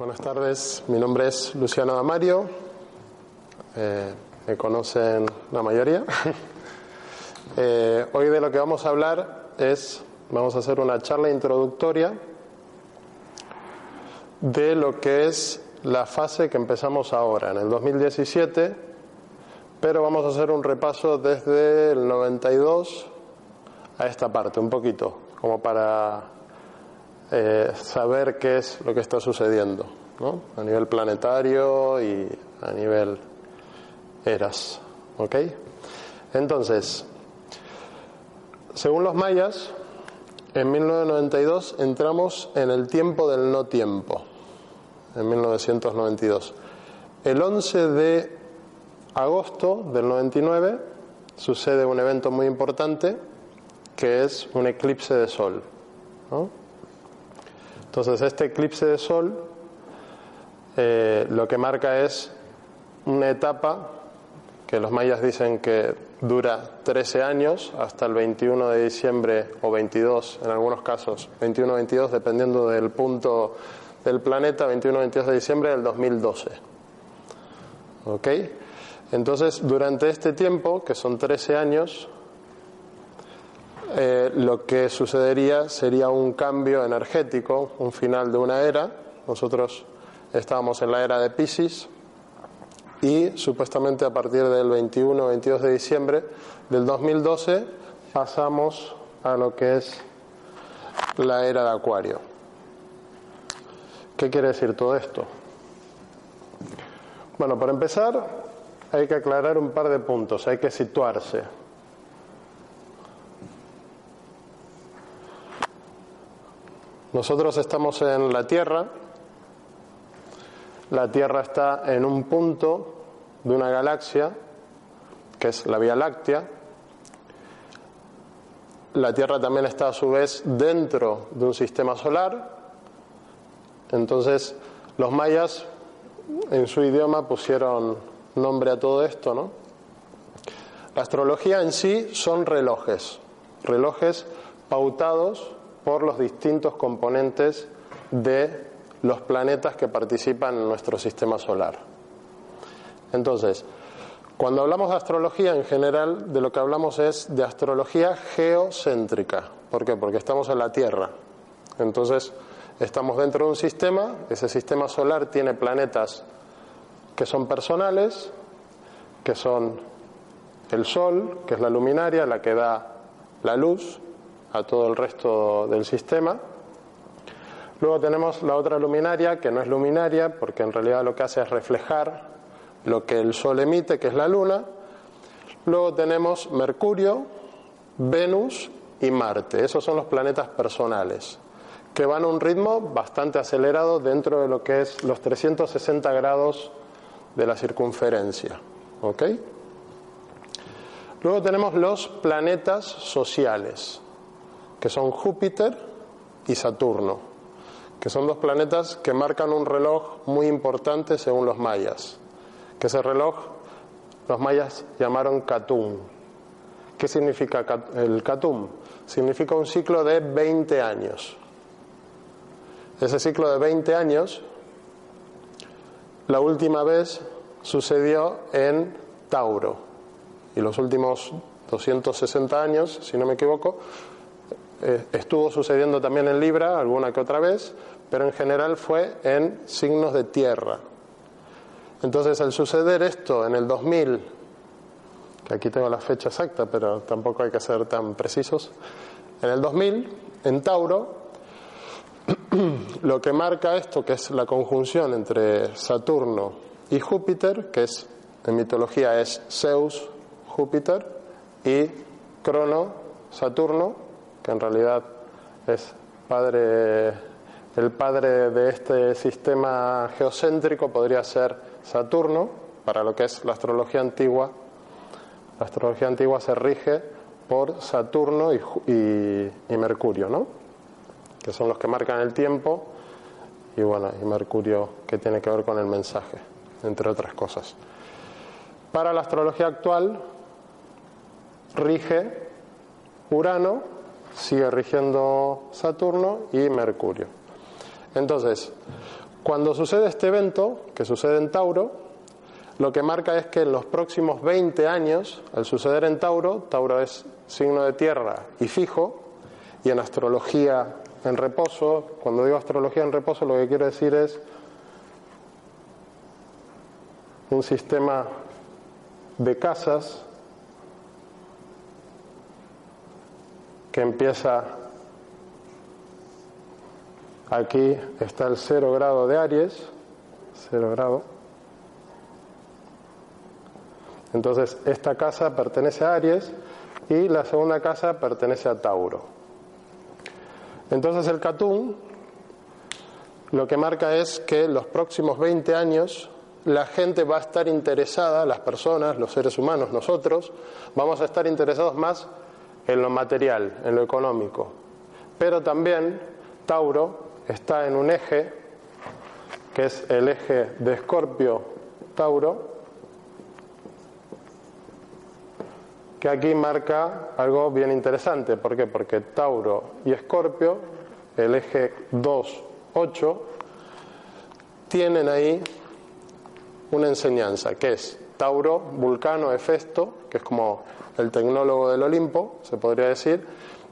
Buenas tardes. Mi nombre es Luciano Damario. Eh, me conocen la mayoría. Eh, hoy de lo que vamos a hablar es, vamos a hacer una charla introductoria de lo que es la fase que empezamos ahora, en el 2017, pero vamos a hacer un repaso desde el 92 a esta parte, un poquito, como para eh, saber qué es lo que está sucediendo a nivel planetario y a nivel eras. ¿Ok? Entonces, según los mayas, en 1992 entramos en el tiempo del no tiempo, en 1992. El 11 de agosto del 99 sucede un evento muy importante que es un eclipse de sol. Entonces, este eclipse de sol eh, lo que marca es una etapa que los mayas dicen que dura 13 años hasta el 21 de diciembre o 22 en algunos casos, 21-22 dependiendo del punto del planeta, 21-22 de diciembre del 2012. ¿Ok? Entonces, durante este tiempo, que son 13 años, eh, lo que sucedería sería un cambio energético, un final de una era. Nosotros estábamos en la era de Pisces y supuestamente a partir del 21-22 de diciembre del 2012 pasamos a lo que es la era de Acuario. ¿Qué quiere decir todo esto? Bueno, para empezar hay que aclarar un par de puntos, hay que situarse. Nosotros estamos en la Tierra, la Tierra está en un punto de una galaxia, que es la Vía Láctea. La Tierra también está a su vez dentro de un sistema solar. Entonces, los mayas en su idioma pusieron nombre a todo esto, ¿no? La astrología en sí son relojes, relojes pautados por los distintos componentes de los planetas que participan en nuestro sistema solar. Entonces, cuando hablamos de astrología en general, de lo que hablamos es de astrología geocéntrica. ¿Por qué? Porque estamos en la Tierra. Entonces, estamos dentro de un sistema, ese sistema solar tiene planetas que son personales, que son el Sol, que es la luminaria, la que da la luz, a todo el resto del sistema. Luego tenemos la otra luminaria, que no es luminaria, porque en realidad lo que hace es reflejar lo que el Sol emite, que es la Luna. Luego tenemos Mercurio, Venus y Marte. Esos son los planetas personales, que van a un ritmo bastante acelerado dentro de lo que es los 360 grados de la circunferencia. ¿Ok? Luego tenemos los planetas sociales que son Júpiter y Saturno, que son dos planetas que marcan un reloj muy importante según los mayas, que ese reloj los mayas llamaron Catum. ¿Qué significa el Catum? Significa un ciclo de 20 años. Ese ciclo de 20 años, la última vez sucedió en Tauro, y los últimos 260 años, si no me equivoco, eh, estuvo sucediendo también en Libra alguna que otra vez, pero en general fue en signos de tierra. Entonces, al suceder esto en el 2000, que aquí tengo la fecha exacta, pero tampoco hay que ser tan precisos, en el 2000, en Tauro, lo que marca esto, que es la conjunción entre Saturno y Júpiter, que es en mitología es Zeus, Júpiter, y Crono, Saturno, que en realidad es padre, el padre de este sistema geocéntrico podría ser Saturno, para lo que es la astrología antigua. La astrología antigua se rige por Saturno y, Mercurio, ¿no? que son los que marcan el tiempo, y bueno, y Mercurio que tiene que ver con el mensaje, entre otras cosas. Para la astrología actual rige Urano sigue rigiendo Saturno y Mercurio. Entonces, Cuando sucede este evento, que sucede en Tauro, lo que marca es que en los próximos 20 años, al suceder en Tauro, Tauro es signo de tierra y fijo, y en astrología en reposo, cuando digo astrología en reposo lo que quiero decir es un sistema de casas que empieza aquí está el cero grado de Aries, cero grado. Entonces, esta casa pertenece a Aries y la segunda casa pertenece a Tauro. Entonces, el Catún lo que marca es que los próximos 20 años la gente va a estar interesada, las personas, los seres humanos, nosotros, vamos a estar interesados más en lo material, en lo económico. Pero también Tauro está en un eje, que es el eje de Escorpio-Tauro, que aquí marca algo bien interesante. ¿Por qué? Porque Tauro y Escorpio, el eje 2-8, tienen ahí una enseñanza, que es Tauro, Vulcano, Hefesto, que es como el tecnólogo del Olimpo, se podría decir,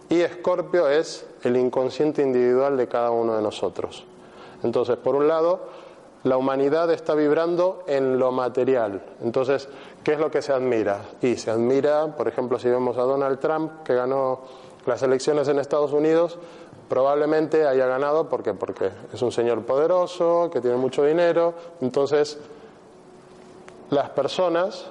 y Escorpio es el inconsciente individual de cada uno de nosotros. Entonces, por un lado, la humanidad está vibrando en lo material. Entonces, ¿qué es lo que se admira? Y se admira, por ejemplo, si vemos a Donald Trump, que ganó las elecciones en Estados Unidos, probablemente haya ganado porque porque es un señor poderoso, que tiene mucho dinero, entonces las personas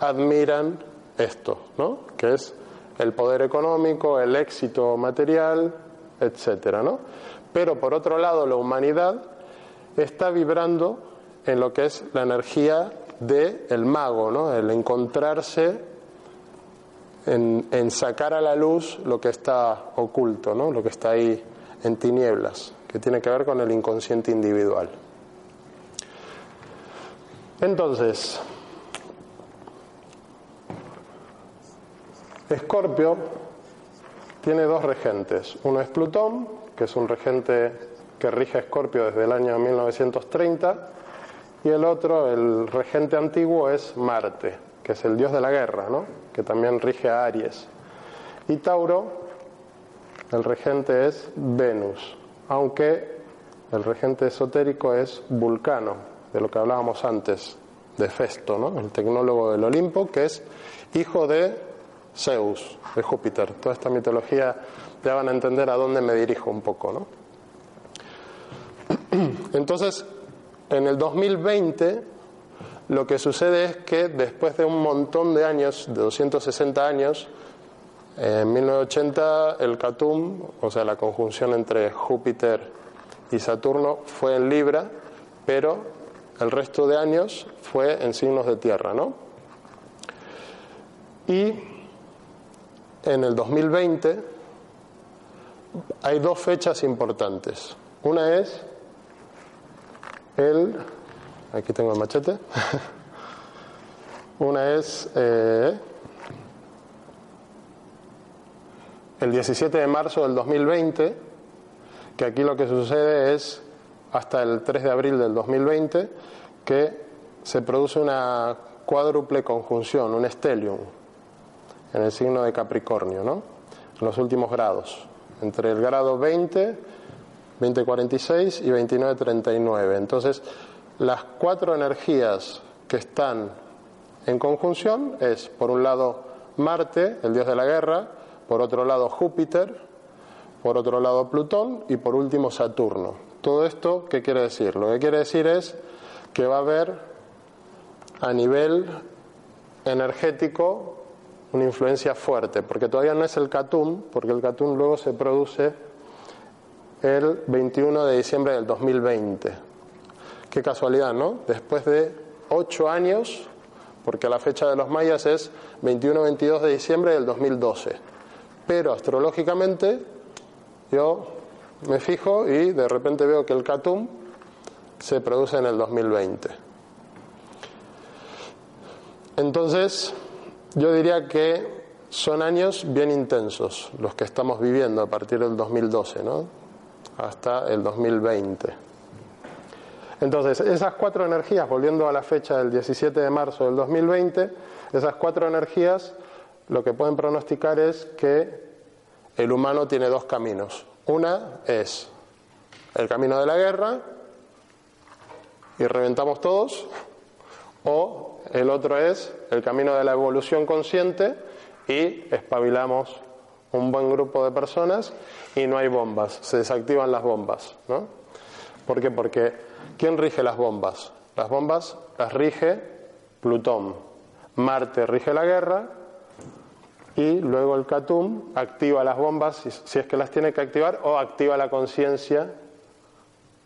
admiran esto, ¿no? Que es el poder económico, el éxito material, etcétera, ¿no? Pero por otro lado, la humanidad está vibrando en lo que es la energía del el mago, ¿no? El encontrarse en, en, sacar a la luz lo que está oculto, ¿no? Lo que está ahí en tinieblas, que tiene que ver con el inconsciente individual. Entonces, Escorpio tiene dos regentes. Uno es Plutón, que es un regente que rige Escorpio desde el año 1930, y el otro, el regente antiguo, es Marte, que es el dios de la guerra, ¿no? que también rige a Aries. Y Tauro, el regente es Venus, aunque el regente esotérico es Vulcano, de lo que hablábamos antes, de Festo, ¿no? el tecnólogo del Olimpo, que es hijo de Zeus, de Júpiter. Toda esta mitología ya van a entender a dónde me dirijo un poco, ¿no? Entonces, en el 2020 lo que sucede es que después de un montón de años, de 260 años, en 1980 el Catum, o sea, la conjunción entre Júpiter y Saturno, fue en Libra, pero el resto de años fue en signos de tierra, ¿no? Y en el 2020 hay dos fechas importantes. Una es el, aquí tengo el machete, una es eh, el 17 de marzo del 2020, que aquí lo que sucede es hasta el 3 de abril del 2020, que se produce una cuádruple conjunción, un stellium, en el signo de Capricornio, ¿no? En los últimos grados, entre el grado 20, 2046 y 2939. Entonces, las cuatro energías que están en conjunción es, por un lado, Marte, el dios de la guerra, por otro lado, Júpiter, por otro lado, Plutón y por último, Saturno. Todo esto, ¿qué quiere decir? Lo que quiere decir es que va a haber a nivel energético una influencia fuerte, porque todavía no es el Catum, porque el Catum luego se produce el 21 de diciembre del 2020. Qué casualidad, ¿no? Después de ocho años, porque la fecha de los mayas es 21-22 de diciembre del 2012. Pero astrológicamente yo me fijo y de repente veo que el Catum se produce en el 2020. Entonces, yo diría que son años bien intensos los que estamos viviendo a partir del 2012, ¿no? Hasta el 2020. Entonces, esas cuatro energías, volviendo a la fecha del 17 de marzo del 2020, esas cuatro energías lo que pueden pronosticar es que el humano tiene dos caminos. Una es el camino de la guerra y reventamos todos, o el otro es el camino de la evolución consciente y espabilamos un buen grupo de personas y no hay bombas, se desactivan las bombas. ¿no? ¿Por qué? Porque ¿quién rige las bombas? Las bombas las rige Plutón. Marte rige la guerra y luego el Catum activa las bombas si, es que las tiene que activar o activa la conciencia,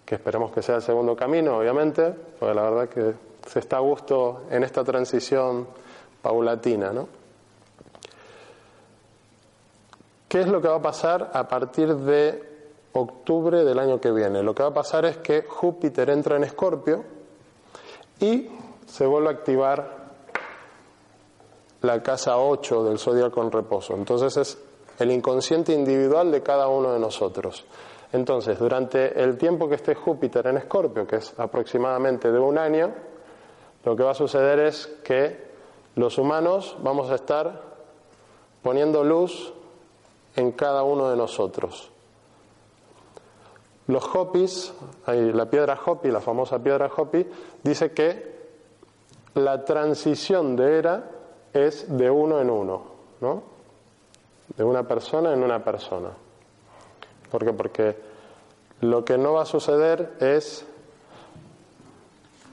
que esperemos que sea el segundo camino, obviamente, porque la verdad que se está a gusto en esta transición paulatina, ¿no? ¿Qué es lo que va a pasar a partir de octubre del año que viene? Lo que va a pasar es que Júpiter entra en Escorpio y se vuelve a activar la casa 8 del zodiaco en reposo. Entonces es el inconsciente individual de cada uno de nosotros. Entonces, durante el tiempo que esté Júpiter en Escorpio, que es aproximadamente de un año, lo que va a suceder es que los humanos vamos a estar poniendo luz en cada uno de nosotros. Los Hopis, la piedra Hopi, la famosa piedra Hopi, dice que la transición de era es de uno en uno, ¿no? De una persona en una persona. ¿Por qué? Porque lo que no va a suceder es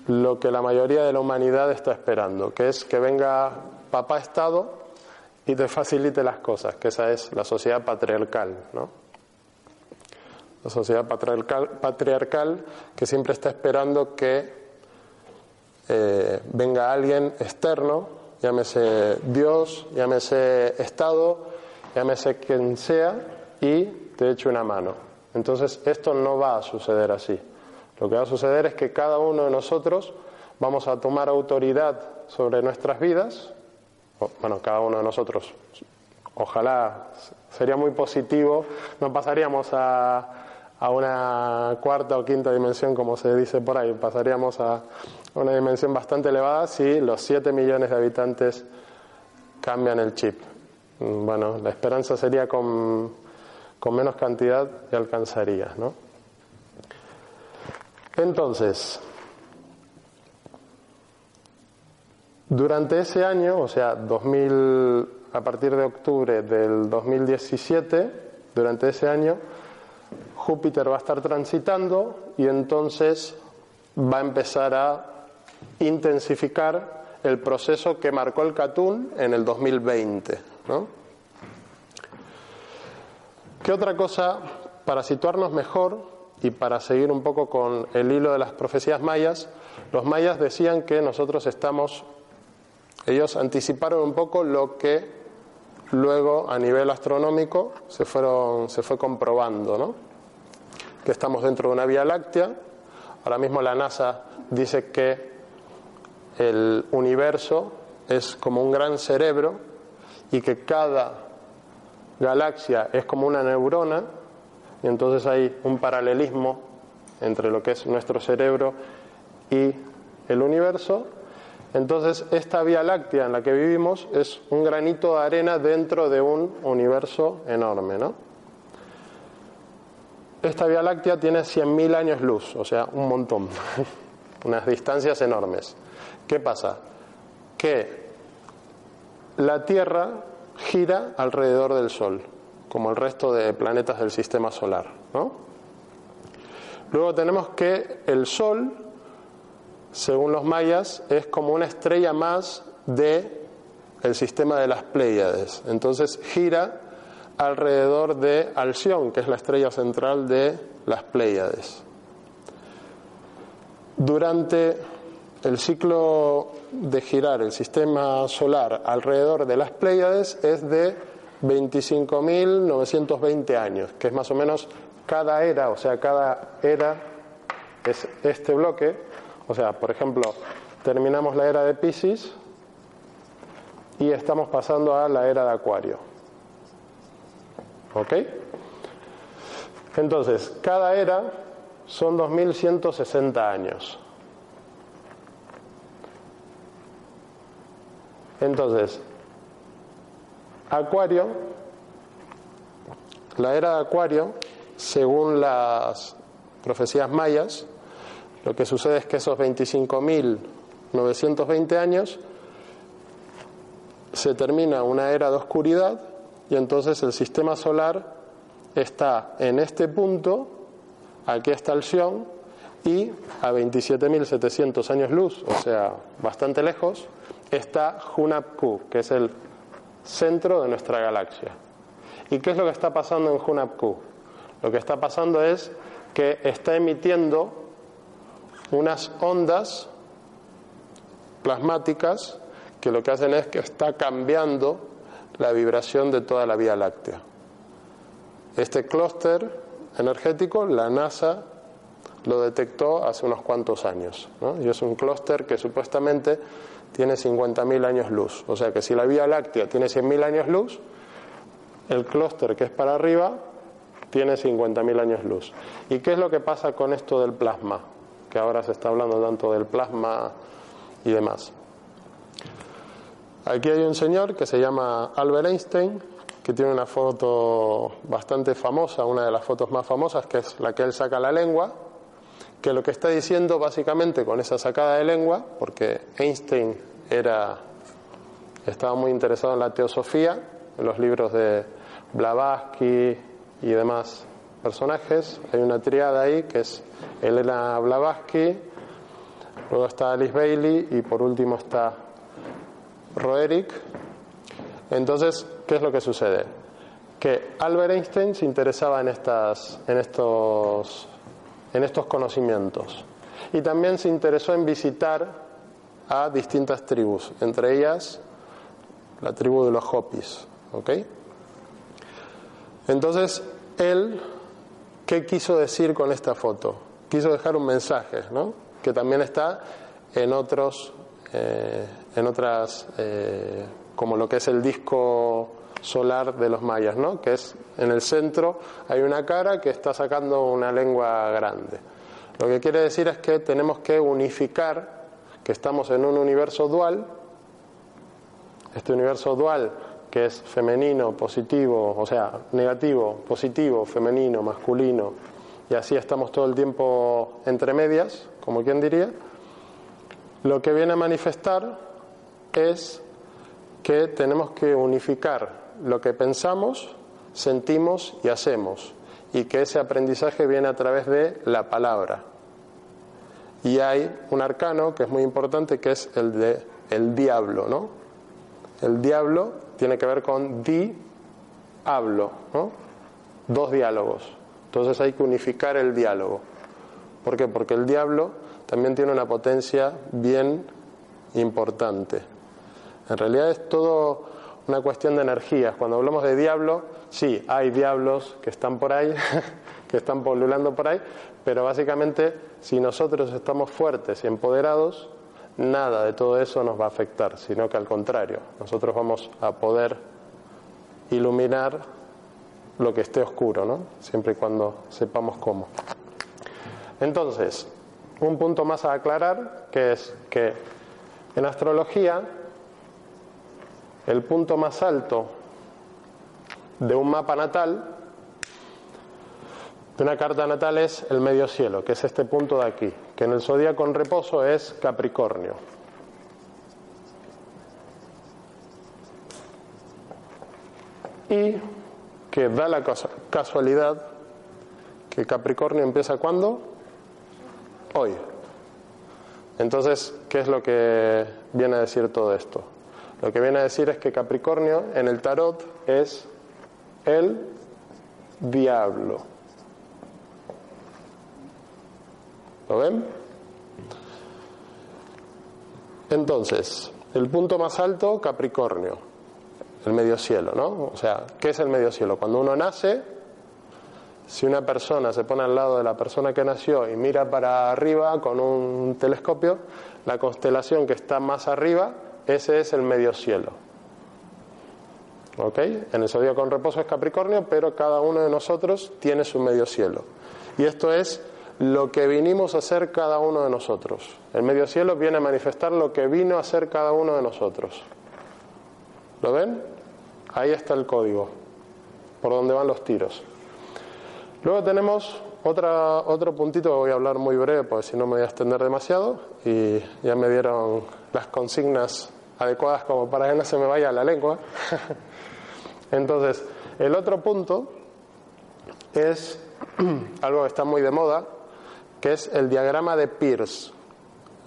lo que la mayoría de la humanidad está esperando, que es que venga papá Estado y te facilite las cosas, que esa es la sociedad patriarcal, ¿no? La sociedad patriarcal, patriarcal que siempre está esperando que eh, venga alguien externo, llámese Dios, llámese Estado, llámese quien sea, y te eche una mano. Entonces, esto no va a suceder así. Lo que va a suceder es que cada uno de nosotros vamos a tomar autoridad sobre nuestras vidas, bueno, cada uno de nosotros, ojalá sería muy positivo, no pasaríamos a, a una cuarta o quinta dimensión, como se dice por ahí, pasaríamos a una dimensión bastante elevada si los 7 millones de habitantes cambian el chip. Bueno, la esperanza sería con, con menos cantidad y alcanzaría, ¿no? Entonces, Durante ese año, o sea, 2000, a partir de octubre del 2017, durante ese año, Júpiter va a estar transitando y entonces va a empezar a intensificar el proceso que marcó el Catún en el 2020. ¿no? ¿Qué otra cosa, para situarnos mejor y para seguir un poco con el hilo de las profecías mayas, los mayas decían que nosotros estamos ellos anticiparon un poco lo que luego a nivel astronómico se, fueron, se fue comprobando, ¿no? que estamos dentro de una Vía Láctea. Ahora mismo la NASA dice que el universo es como un gran cerebro y que cada galaxia es como una neurona y entonces hay un paralelismo entre lo que es nuestro cerebro y el universo entonces, esta Vía Láctea en la que vivimos es un granito de arena dentro de un universo enorme, ¿no? Esta Vía Láctea tiene 100.000 años luz, o sea, un montón, unas distancias enormes. ¿Qué pasa? Que la Tierra gira alrededor del Sol, como el resto de planetas del sistema solar, ¿no? Luego tenemos que el Sol según los mayas, es como una estrella más de el sistema de las Pléyades. Entonces gira alrededor de Alción, que es la estrella central de las Pléyades. Durante el ciclo de girar el sistema solar alrededor de las Pléyades es de 25.920 años, que es más o menos cada era, o sea, cada era es este bloque, o sea, por ejemplo, terminamos la era de Pisces y estamos pasando a la era de Acuario. ¿Ok? Entonces, cada era son 2160 años. Entonces, Acuario, la era de Acuario, según las profecías mayas, lo que sucede es que esos 25.920 años se termina una era de oscuridad y entonces el sistema solar está en este punto, aquí está el Sion, y a 27.700 años luz, o sea, bastante lejos, está Hunapku, que es el centro de nuestra galaxia. ¿Y qué es lo que está pasando en Hunapku? Lo que está pasando es que está emitiendo unas ondas plasmáticas que lo que hacen es que está cambiando la vibración de toda la Vía Láctea. Este clúster energético, la NASA lo detectó hace unos cuantos años. Y es un clúster que supuestamente tiene 50.000 años luz. O sea que si la Vía Láctea tiene 100.000 años luz, el clúster que es para arriba tiene 50.000 años luz. ¿Y qué es lo que pasa con esto del plasma? Que ahora se está hablando tanto del plasma y demás. Aquí hay un señor que se llama Albert Einstein, que tiene una foto bastante famosa, una de las fotos más famosas, que es la que él saca la lengua, que lo que está diciendo básicamente con esa sacada de lengua, porque Einstein era, estaba muy interesado en la teosofía, en los libros de Blavatsky y demás personajes, hay una triada ahí que es Elena Blavatsky, luego está Alice Bailey y por último está Roerick. Entonces, ¿qué es lo que sucede? Que Albert Einstein se interesaba en, estas, en estos en estos conocimientos. Y también se interesó en visitar a distintas tribus, entre ellas la tribu de los Hopis. Entonces, él, ¿qué quiso decir con esta foto? Quiso dejar un mensaje, ¿no? que también está en otros, eh, en otras, eh, como lo que es el disco solar de los mayas, ¿no? que es en el centro hay una cara que está sacando una lengua grande. Lo que quiere decir es que tenemos que unificar que estamos en un universo dual, este universo dual que es femenino, positivo, o sea, negativo, positivo, femenino, masculino, y así estamos todo el tiempo entre medias, como quien diría, lo que viene a manifestar es que tenemos que unificar lo que pensamos, sentimos y hacemos, y que ese aprendizaje viene a través de la palabra. Y hay un arcano que es muy importante que es el de el diablo, ¿no? El diablo tiene que ver con di hablo, ¿no? Dos diálogos. Entonces hay que unificar el diálogo. ¿Por qué? Porque el diablo también tiene una potencia bien importante. En realidad es todo una cuestión de energías. Cuando hablamos de diablo, sí, hay diablos que están por ahí, que están polulando por ahí, pero básicamente si nosotros estamos fuertes y empoderados, nada de todo eso nos va a afectar, sino que al contrario, nosotros vamos a poder iluminar lo que esté oscuro, ¿no? Siempre y cuando sepamos cómo. Entonces, un punto más a aclarar, que es que en astrología el punto más alto de un mapa natal, de una carta natal, es el medio cielo, que es este punto de aquí, que en el zodíaco en reposo es Capricornio. Y que da la casualidad que Capricornio empieza cuando? Hoy. Entonces, ¿qué es lo que viene a decir todo esto? Lo que viene a decir es que Capricornio en el tarot es el diablo. ¿Lo ven? Entonces, el punto más alto, Capricornio, el medio cielo, ¿no? O sea, ¿qué es el medio cielo? Cuando uno nace, si una persona se pone al lado de la persona que nació y mira para arriba con un telescopio, la constelación que está más arriba ese es el medio cielo. ¿Ok? En el zodíaco con reposo es Capricornio, pero cada uno de nosotros tiene su medio cielo. Y esto es lo que vinimos a hacer cada uno de nosotros. El medio cielo viene a manifestar lo que vino a hacer cada uno de nosotros. ¿Lo ven? Ahí está el código, por donde van los tiros. Luego tenemos otra, otro puntito que voy a hablar muy breve, porque si no me voy a extender demasiado, y ya me dieron las consignas adecuadas como para que no se me vaya la lengua. Entonces, el otro punto es algo que está muy de moda, que es el diagrama de Pierce,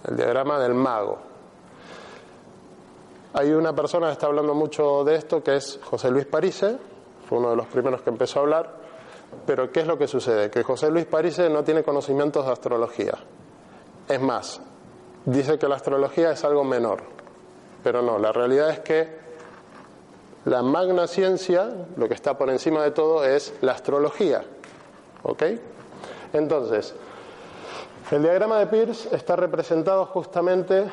el diagrama del mago. Hay una persona que está hablando mucho de esto, que es José Luis Parise, fue uno de los primeros que empezó a hablar, pero ¿qué es lo que sucede? Que José Luis Parise no tiene conocimientos de astrología. Es más, dice que la astrología es algo menor, pero no, la realidad es que la magna ciencia, lo que está por encima de todo, es la astrología. ¿Ok? Entonces, el diagrama de Peirce está representado justamente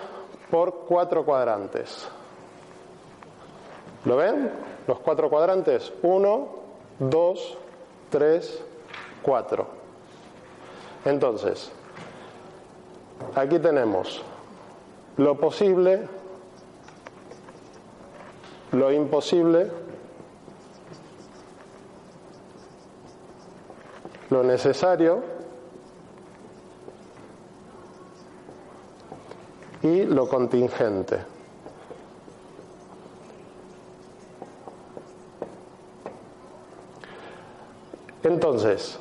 por cuatro cuadrantes. ¿Lo ven? Los cuatro cuadrantes. Uno, dos, tres, cuatro. Entonces, aquí tenemos lo posible, lo imposible, lo necesario, y lo contingente. Entonces,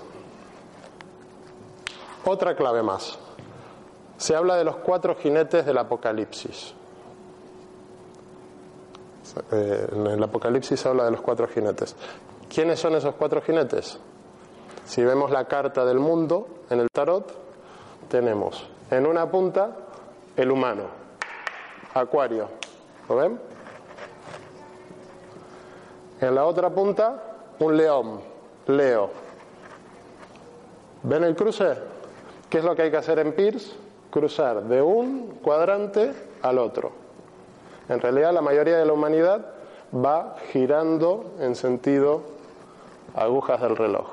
otra clave más. Se habla de los cuatro jinetes del Apocalipsis. Eh, en el Apocalipsis se habla de los cuatro jinetes. ¿Quiénes son esos cuatro jinetes? Si vemos la carta del mundo en el tarot, tenemos en una punta el humano. Acuario. ¿Lo ven? En la otra punta, un león. Leo. ¿Ven el cruce? ¿Qué es lo que hay que hacer en Pierce? Cruzar de un cuadrante al otro. En realidad la mayoría de la humanidad va girando en sentido agujas del reloj.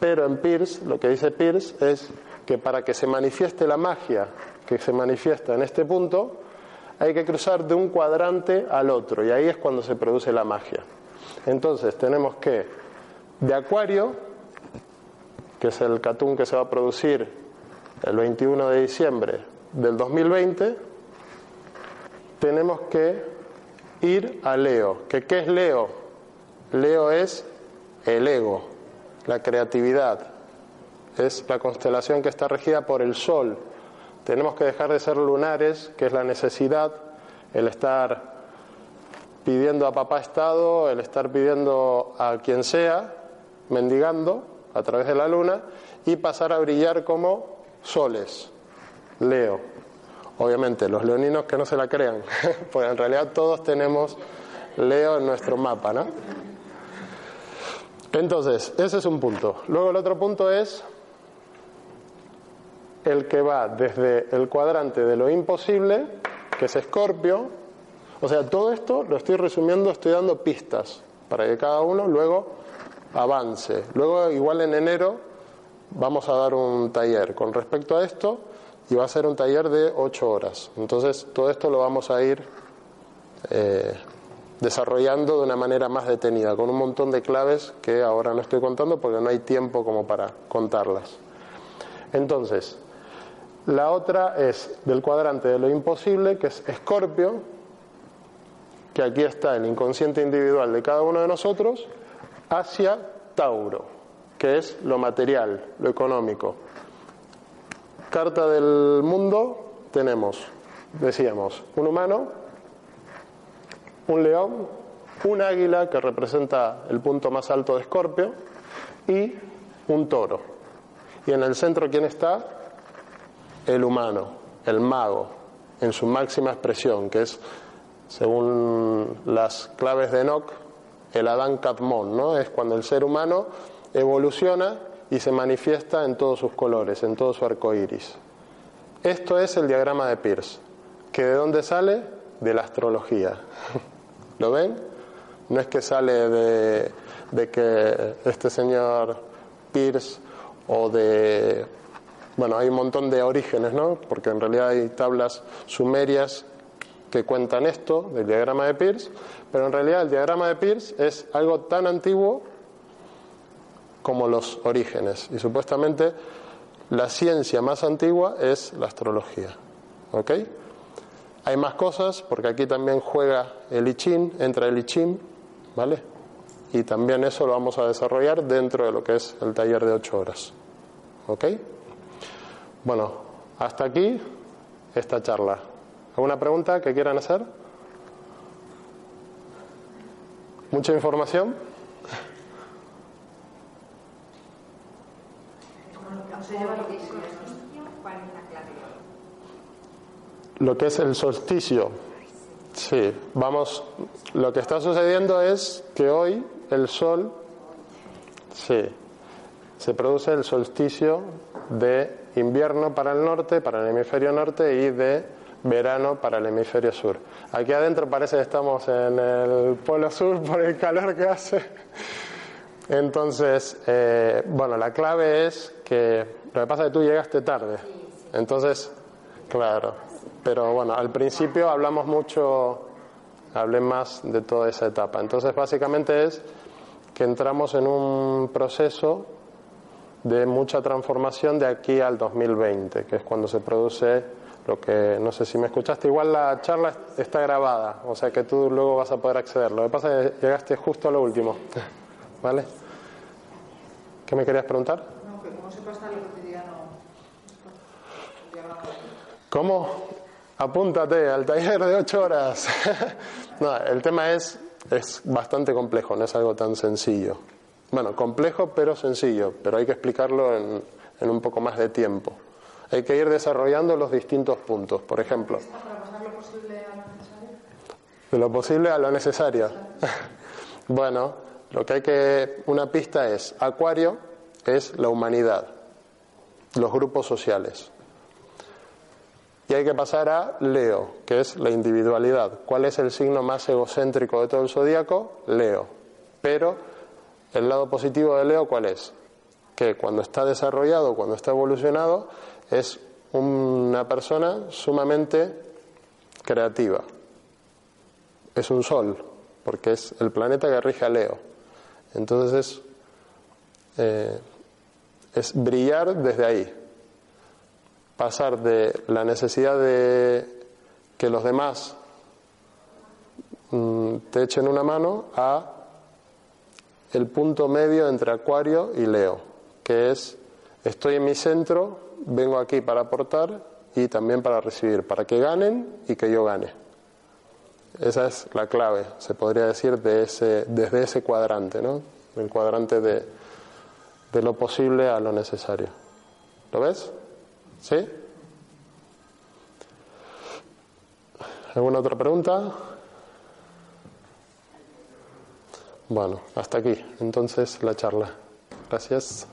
Pero en Pierce, lo que dice Pierce es que para que se manifieste la magia que se manifiesta en este punto, hay que cruzar de un cuadrante al otro y ahí es cuando se produce la magia. Entonces tenemos que de Acuario, que es el catún que se va a producir el 21 de diciembre del 2020, tenemos que ir a Leo. ¿Que ¿Qué es Leo? Leo es el ego, la creatividad. Es la constelación que está regida por el Sol, tenemos que dejar de ser lunares, que es la necesidad, el estar pidiendo a papá Estado, el estar pidiendo a quien sea, mendigando a través de la luna, y pasar a brillar como soles. Leo. Obviamente, los leoninos que no se la crean, pues en realidad todos tenemos Leo en nuestro mapa, ¿no? Entonces, ese es un punto. Luego el otro punto es el que va desde el cuadrante de lo imposible, que es Escorpio. O sea, todo esto lo estoy resumiendo, estoy dando pistas para que cada uno luego avance. Luego, igual en enero, vamos a dar un taller con respecto a esto y va a ser un taller de ocho horas. Entonces, todo esto lo vamos a ir eh, desarrollando de una manera más detenida, con un montón de claves que ahora no estoy contando porque no hay tiempo como para contarlas. Entonces, la otra es del cuadrante de lo imposible, que es Escorpio, que aquí está el inconsciente individual de cada uno de nosotros, hacia Tauro, que es lo material, lo económico. Carta del mundo tenemos, decíamos, un humano, un león, un águila que representa el punto más alto de Escorpio y un toro. Y en el centro, ¿quién está? el humano, el mago, en su máxima expresión, que es, según las claves de Enoch, el Adán Katmon, ¿no? Es cuando el ser humano evoluciona y se manifiesta en todos sus colores, en todo su arco iris. Esto es el diagrama de Pierce, que de dónde sale? De la astrología. ¿Lo ven? No es que sale de, que este señor Pierce o de... Bueno, hay un montón de orígenes, ¿no? Porque en realidad hay tablas sumerias que cuentan esto del diagrama de Peirce, pero en realidad el diagrama de Peirce es algo tan antiguo como los orígenes. Y supuestamente la ciencia más antigua es la astrología. ¿Ok? Hay más cosas, porque aquí también juega el I Ching, entra el I Ching, ¿vale? Y también eso lo vamos a desarrollar dentro de lo que es el taller de 8 horas. ¿Ok? Bueno, hasta aquí esta charla. ¿Alguna pregunta que quieran hacer? ¿Mucha información? Lo que es el solsticio. Sí, vamos, lo que está sucediendo es que hoy el sol, sí, se produce el solsticio de invierno para el norte, para el hemisferio norte y de verano para el hemisferio sur. Aquí adentro parece que estamos en el polo sur por el calor que hace. Entonces, eh, bueno, la clave es que lo que pasa es que tú llegaste tarde. Entonces, claro. Pero bueno, al principio hablamos mucho, hablé más de toda esa etapa. Entonces, básicamente es que entramos en un proceso de mucha transformación de aquí al 2020, que es cuando se produce lo que, no sé si me escuchaste, igual la charla está grabada, o sea que tú luego vas a poder acceder. Lo que pasa es que llegaste justo a lo último, ¿vale? ¿Qué me querías preguntar? No, que cómo se pasa lo cotidiano. ¿Cómo? Apúntate al taller de ocho horas. no, el tema es, es bastante complejo, no es algo tan sencillo. Bueno, complejo pero sencillo, pero hay que explicarlo en, en un poco más de tiempo. Hay que ir desarrollando los distintos puntos. Por ejemplo, Para pasar lo posible a lo necesario. de lo posible a lo necesario. bueno, lo que hay que. Una pista es: Acuario es la humanidad, los grupos sociales. Y hay que pasar a Leo, que es la individualidad. ¿Cuál es el signo más egocéntrico de todo el zodíaco? Leo. Pero el lado positivo de Leo, ¿cuál es? Que cuando está desarrollado, cuando está evolucionado, es una persona sumamente creativa. Es un sol, porque es el planeta que rige a Leo. Entonces es, eh, es brillar desde ahí, pasar de la necesidad de que los demás mm, te echen una mano a el punto medio entre Acuario y Leo, que es estoy en mi centro, vengo aquí para aportar y también para recibir, para que ganen y que yo gane. Esa es la clave, se podría decir, de ese, desde ese cuadrante, ¿no? El cuadrante de, de lo posible a lo necesario. ¿Lo ves? ¿Sí? ¿Alguna otra pregunta? Bueno, hasta aquí entonces la charla. Gracias.